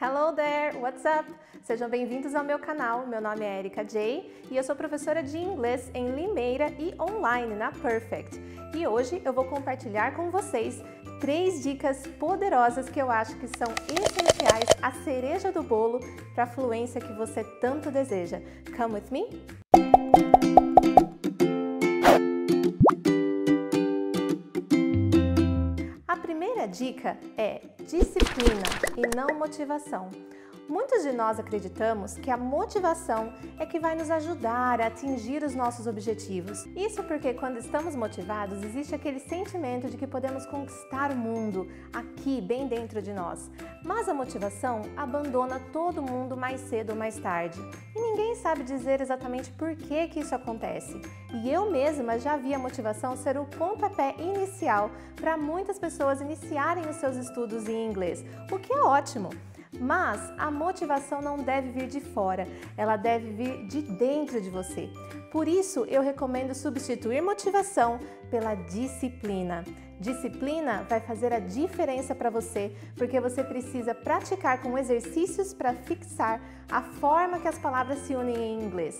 Hello there, what's up? Sejam bem-vindos ao meu canal. Meu nome é Erika J e eu sou professora de inglês em Limeira e online na Perfect. E hoje eu vou compartilhar com vocês três dicas poderosas que eu acho que são essenciais, a cereja do bolo para a fluência que você tanto deseja. Come with me? Dica é disciplina e não motivação. Muitos de nós acreditamos que a motivação é que vai nos ajudar a atingir os nossos objetivos. Isso porque quando estamos motivados, existe aquele sentimento de que podemos conquistar o mundo aqui, bem dentro de nós. Mas a motivação abandona todo mundo mais cedo ou mais tarde. E ninguém sabe dizer exatamente por que, que isso acontece. E eu mesma já vi a motivação ser o pontapé inicial para muitas pessoas iniciarem os seus estudos em inglês, o que é ótimo. Mas a motivação não deve vir de fora, ela deve vir de dentro de você. Por isso, eu recomendo substituir motivação pela disciplina. Disciplina vai fazer a diferença para você, porque você precisa praticar com exercícios para fixar a forma que as palavras se unem em inglês.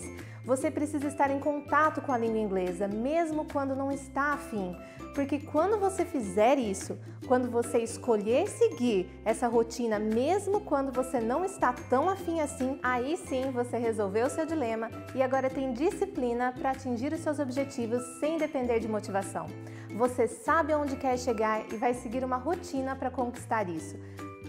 Você precisa estar em contato com a língua inglesa, mesmo quando não está afim, porque quando você fizer isso, quando você escolher seguir essa rotina, mesmo quando você não está tão afim assim, aí sim você resolveu o seu dilema e agora tem disciplina para atingir os seus objetivos sem depender de motivação. Você sabe aonde quer chegar e vai seguir uma rotina para conquistar isso.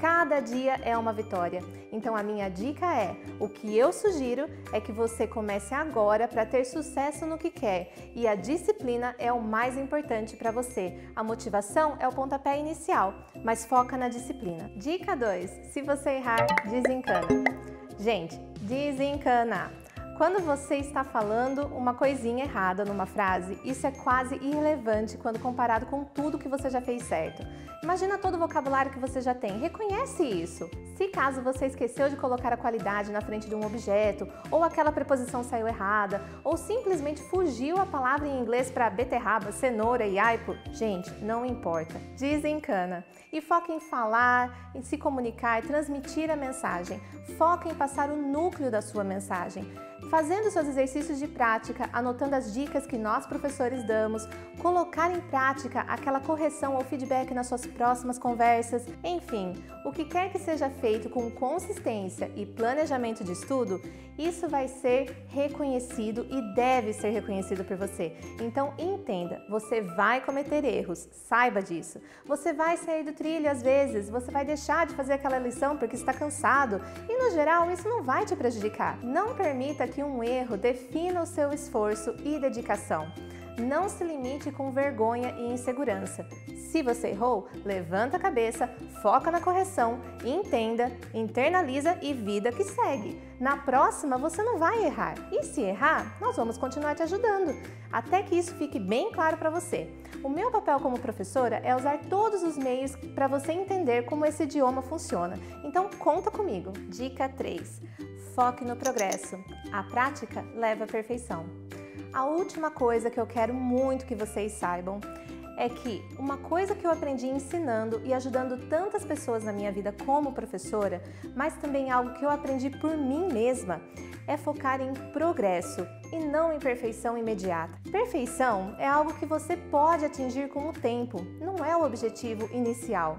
Cada dia é uma vitória. Então a minha dica é: o que eu sugiro é que você comece agora para ter sucesso no que quer. E a disciplina é o mais importante para você. A motivação é o pontapé inicial, mas foca na disciplina. Dica 2: se você errar, desencana. Gente, desencana. Quando você está falando uma coisinha errada numa frase, isso é quase irrelevante quando comparado com tudo que você já fez certo. Imagina todo o vocabulário que você já tem, reconhece isso. Se caso você esqueceu de colocar a qualidade na frente de um objeto, ou aquela preposição saiu errada, ou simplesmente fugiu a palavra em inglês para beterraba, cenoura e aipo, gente, não importa. Desencana. E foca em falar, em se comunicar e transmitir a mensagem. Foca em passar o núcleo da sua mensagem fazendo seus exercícios de prática, anotando as dicas que nós professores damos, colocar em prática aquela correção ou feedback nas suas próximas conversas, enfim, o que quer que seja feito com consistência e planejamento de estudo, isso vai ser reconhecido e deve ser reconhecido por você. Então entenda, você vai cometer erros, saiba disso. Você vai sair do trilho às vezes, você vai deixar de fazer aquela lição porque está cansado e no geral isso não vai te prejudicar. Não permita que um erro defina o seu esforço e dedicação. Não se limite com vergonha e insegurança. Se você errou, levanta a cabeça, foca na correção, entenda, internaliza e vida que segue. Na próxima você não vai errar. E se errar, nós vamos continuar te ajudando, até que isso fique bem claro para você. O meu papel como professora é usar todos os meios para você entender como esse idioma funciona. Então conta comigo. Dica 3. Foque no progresso. A prática leva à perfeição. A última coisa que eu quero muito que vocês saibam é que uma coisa que eu aprendi ensinando e ajudando tantas pessoas na minha vida como professora, mas também algo que eu aprendi por mim mesma, é focar em progresso e não em perfeição imediata. Perfeição é algo que você pode atingir com o tempo, não é o objetivo inicial.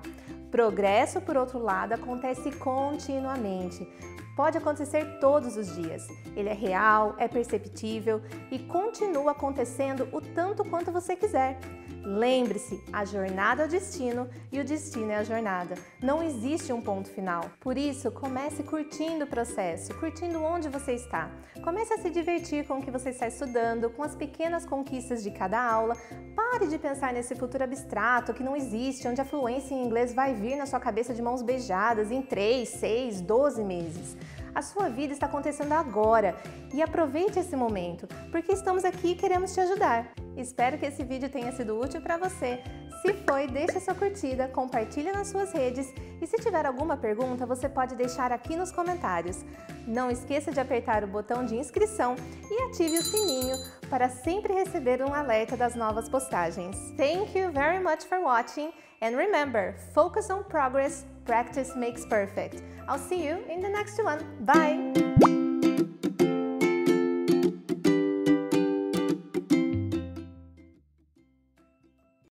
Progresso, por outro lado, acontece continuamente pode acontecer todos os dias. Ele é real, é perceptível e continua acontecendo o tanto quanto você quiser. Lembre-se, a jornada é o destino e o destino é a jornada. Não existe um ponto final. Por isso, comece curtindo o processo, curtindo onde você está. Comece a se divertir com o que você está estudando, com as pequenas conquistas de cada aula. Pare de pensar nesse futuro abstrato que não existe, onde a fluência em inglês vai vir na sua cabeça de mãos beijadas em 3, 6, 12 meses. A sua vida está acontecendo agora e aproveite esse momento, porque estamos aqui e queremos te ajudar. Espero que esse vídeo tenha sido útil para você. Se foi, deixe sua curtida, compartilhe nas suas redes e se tiver alguma pergunta, você pode deixar aqui nos comentários. Não esqueça de apertar o botão de inscrição e ative o sininho para sempre receber um alerta das novas postagens. Thank you very much for watching and remember, focus on progress practice makes perfect. I'll see you in the next one. Bye!